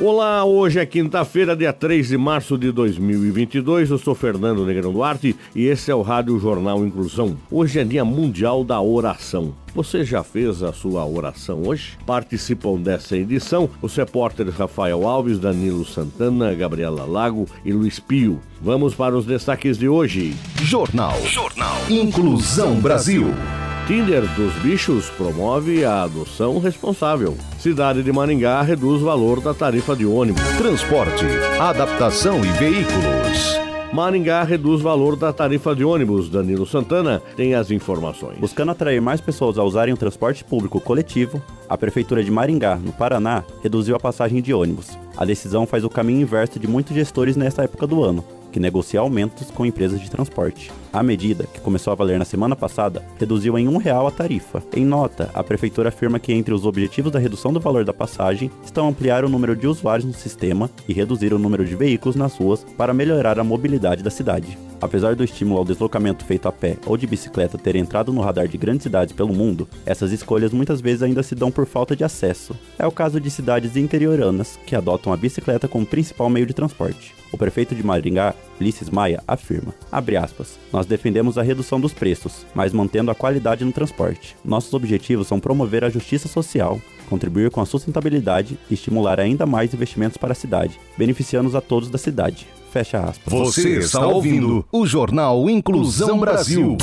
Olá, hoje é quinta-feira, dia 3 de março de 2022. Eu sou Fernando Negrão Duarte e esse é o Rádio Jornal Inclusão. Hoje é Dia Mundial da Oração. Você já fez a sua oração hoje? Participam dessa edição os repórteres Rafael Alves, Danilo Santana, Gabriela Lago e Luiz Pio. Vamos para os destaques de hoje. Jornal. Jornal. Inclusão Brasil. Tinder dos Bichos promove a adoção responsável. Cidade de Maringá reduz o valor da tarifa de ônibus. Transporte, adaptação e veículos. Maringá reduz o valor da tarifa de ônibus. Danilo Santana tem as informações. Buscando atrair mais pessoas a usarem o transporte público coletivo, a Prefeitura de Maringá, no Paraná, reduziu a passagem de ônibus. A decisão faz o caminho inverso de muitos gestores nesta época do ano, que negocia aumentos com empresas de transporte. A medida, que começou a valer na semana passada, reduziu em um real a tarifa. Em nota, a prefeitura afirma que entre os objetivos da redução do valor da passagem estão ampliar o número de usuários no sistema e reduzir o número de veículos nas ruas para melhorar a mobilidade da cidade. Apesar do estímulo ao deslocamento feito a pé ou de bicicleta ter entrado no radar de grandes cidades pelo mundo, essas escolhas muitas vezes ainda se dão por falta de acesso. É o caso de cidades interioranas que adotam a bicicleta como principal meio de transporte. O prefeito de Maringá, Ulisses Maia, afirma, aspas, nós defendemos a redução dos preços, mas mantendo a qualidade no transporte. Nossos objetivos são promover a justiça social, contribuir com a sustentabilidade e estimular ainda mais investimentos para a cidade, beneficiando a todos da cidade. Fecha aspas. Você está ouvindo o Jornal Inclusão Brasil.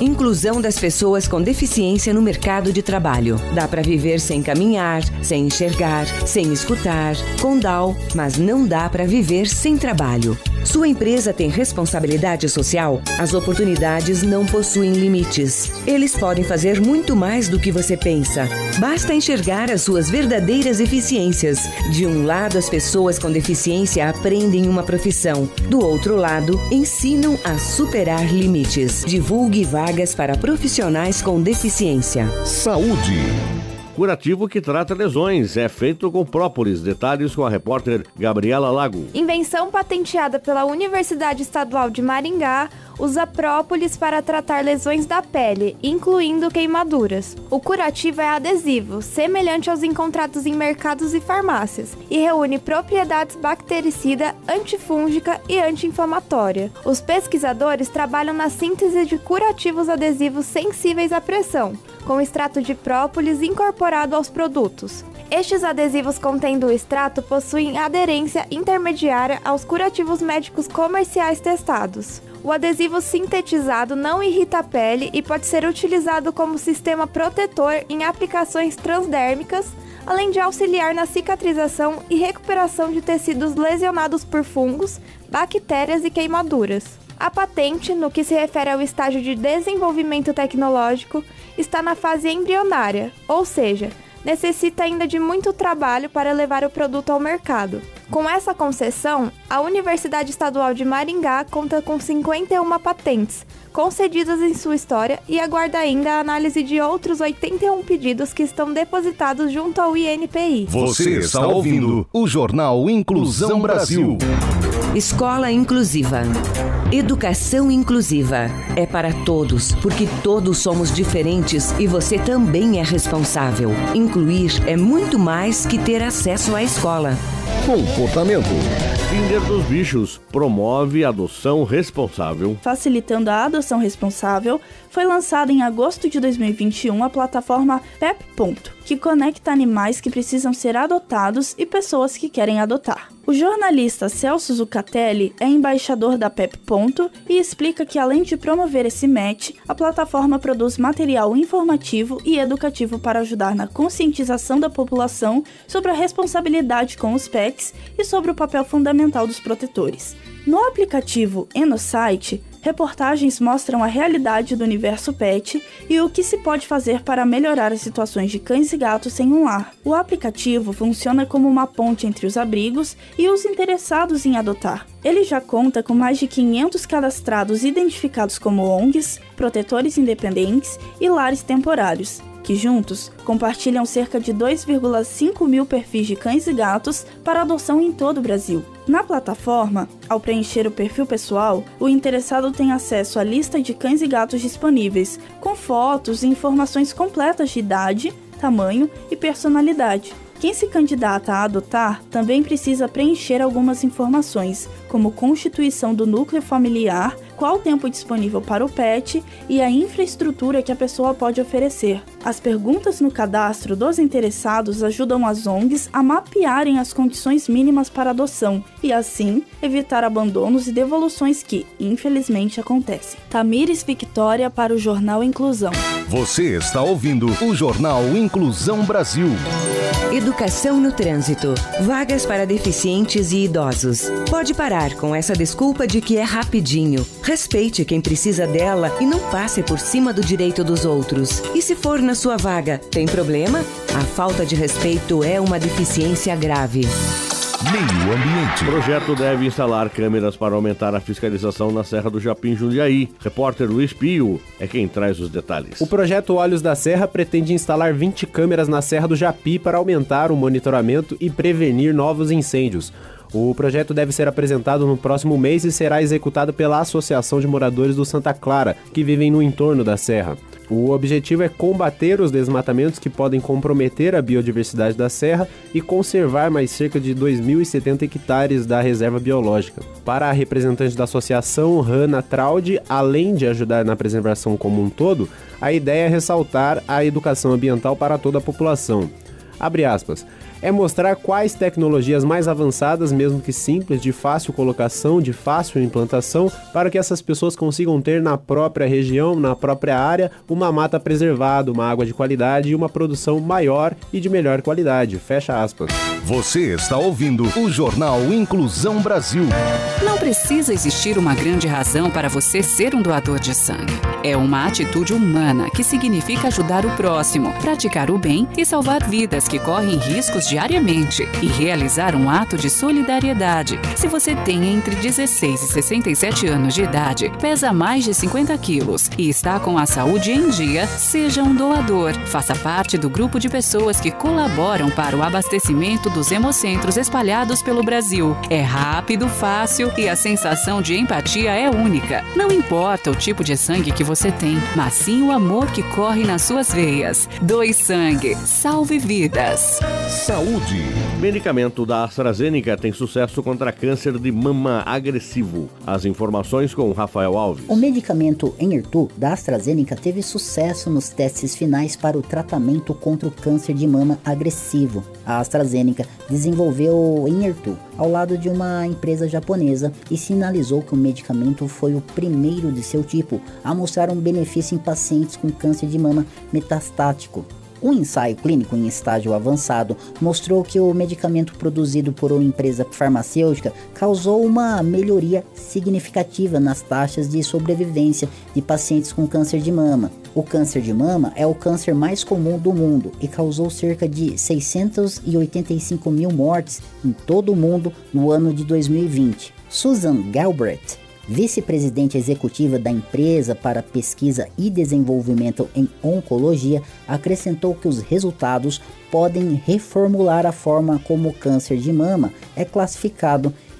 Inclusão das pessoas com deficiência no mercado de trabalho. Dá para viver sem caminhar, sem enxergar, sem escutar, com DAO, mas não dá para viver sem trabalho. Sua empresa tem responsabilidade social? As oportunidades não possuem limites. Eles podem fazer muito mais do que você pensa. Basta enxergar as suas verdadeiras eficiências. De um lado, as pessoas com deficiência aprendem uma profissão. Do outro lado, ensinam a superar limites. Divulgue vagas para profissionais com deficiência. Saúde curativo que trata lesões. É feito com própolis. Detalhes com a repórter Gabriela Lago. Invenção patenteada pela Universidade Estadual de Maringá usa própolis para tratar lesões da pele, incluindo queimaduras. O curativo é adesivo, semelhante aos encontrados em mercados e farmácias, e reúne propriedades bactericida, antifúngica e anti-inflamatória. Os pesquisadores trabalham na síntese de curativos adesivos sensíveis à pressão, com extrato de própolis incorporado aos produtos. Estes adesivos contendo o extrato possuem aderência intermediária aos curativos médicos comerciais testados. O adesivo sintetizado não irrita a pele e pode ser utilizado como sistema protetor em aplicações transdérmicas, além de auxiliar na cicatrização e recuperação de tecidos lesionados por fungos, bactérias e queimaduras. A patente, no que se refere ao estágio de desenvolvimento tecnológico, está na fase embrionária, ou seja, necessita ainda de muito trabalho para levar o produto ao mercado. Com essa concessão, a Universidade Estadual de Maringá conta com 51 patentes concedidas em sua história e aguarda ainda a análise de outros 81 pedidos que estão depositados junto ao INPI. Você está ouvindo o Jornal Inclusão Brasil. Escola Inclusiva. Educação inclusiva é para todos, porque todos somos diferentes e você também é responsável. Incluir é muito mais que ter acesso à escola. Comportamento. Tinder dos Bichos promove adoção responsável. Facilitando a adoção responsável, foi lançada em agosto de 2021 a plataforma Pep. que conecta animais que precisam ser adotados e pessoas que querem adotar. O jornalista Celso Zucatelli é embaixador da Pep. e explica que além de promover esse match, a plataforma produz material informativo e educativo para ajudar na conscientização da população sobre a responsabilidade com os pets e sobre o papel fundamental dos protetores. No aplicativo e no site, Reportagens mostram a realidade do universo pet e o que se pode fazer para melhorar as situações de cães e gatos sem um lar. O aplicativo funciona como uma ponte entre os abrigos e os interessados em adotar. Ele já conta com mais de 500 cadastrados identificados como ONGs, protetores independentes e lares temporários que juntos compartilham cerca de 2,5 mil perfis de cães e gatos para adoção em todo o Brasil. Na plataforma, ao preencher o perfil pessoal, o interessado tem acesso à lista de cães e gatos disponíveis, com fotos e informações completas de idade, tamanho e personalidade. Quem se candidata a adotar também precisa preencher algumas informações, como constituição do núcleo familiar, qual o tempo disponível para o pet e a infraestrutura que a pessoa pode oferecer. As perguntas no cadastro dos interessados ajudam as ONGs a mapearem as condições mínimas para adoção e, assim, evitar abandonos e devoluções que, infelizmente, acontecem. Tamires Victória para o Jornal Inclusão. Você está ouvindo o Jornal Inclusão Brasil. Educação no trânsito. Vagas para deficientes e idosos. Pode parar com essa desculpa de que é rapidinho. Respeite quem precisa dela e não passe por cima do direito dos outros. E se for na sua vaga, tem problema? A falta de respeito é uma deficiência grave. Meio Ambiente. O projeto deve instalar câmeras para aumentar a fiscalização na Serra do Japim Jundiaí. Repórter Luiz Pio é quem traz os detalhes. O projeto Olhos da Serra pretende instalar 20 câmeras na Serra do Japi para aumentar o monitoramento e prevenir novos incêndios. O projeto deve ser apresentado no próximo mês e será executado pela Associação de Moradores do Santa Clara, que vivem no entorno da serra. O objetivo é combater os desmatamentos que podem comprometer a biodiversidade da serra e conservar mais cerca de 2.070 hectares da reserva biológica. Para a representante da associação, Hanna Traud, além de ajudar na preservação como um todo, a ideia é ressaltar a educação ambiental para toda a população. Abre aspas é mostrar quais tecnologias mais avançadas, mesmo que simples, de fácil colocação, de fácil implantação, para que essas pessoas consigam ter na própria região, na própria área, uma mata preservada, uma água de qualidade e uma produção maior e de melhor qualidade. Fecha aspas. Você está ouvindo o Jornal Inclusão Brasil. Não precisa existir uma grande razão para você ser um doador de sangue. É uma atitude humana que significa ajudar o próximo, praticar o bem e salvar vidas que correm riscos diariamente e realizar um ato de solidariedade. Se você tem entre 16 e 67 anos de idade, pesa mais de 50 quilos e está com a saúde em dia, seja um doador. Faça parte do grupo de pessoas que colaboram para o abastecimento dos hemocentros espalhados pelo Brasil. É rápido, fácil e a sensação de empatia é única. Não importa o tipo de sangue que você tem, mas sim o amor que corre nas suas veias. Doe sangue, salve vidas. Saúde. Medicamento da AstraZeneca tem sucesso contra câncer de mama agressivo. As informações com Rafael Alves. O medicamento Enhertu da AstraZeneca teve sucesso nos testes finais para o tratamento contra o câncer de mama agressivo. A AstraZeneca desenvolveu o Enhertu ao lado de uma empresa japonesa e sinalizou que o medicamento foi o primeiro de seu tipo a mostrar um benefício em pacientes com câncer de mama metastático. Um ensaio clínico em estágio avançado mostrou que o medicamento produzido por uma empresa farmacêutica causou uma melhoria significativa nas taxas de sobrevivência de pacientes com câncer de mama. O câncer de mama é o câncer mais comum do mundo e causou cerca de 685 mil mortes em todo o mundo no ano de 2020. Susan Galbraith vice-presidente executiva da empresa para pesquisa e desenvolvimento em oncologia, acrescentou que os resultados podem reformular a forma como o câncer de mama é classificado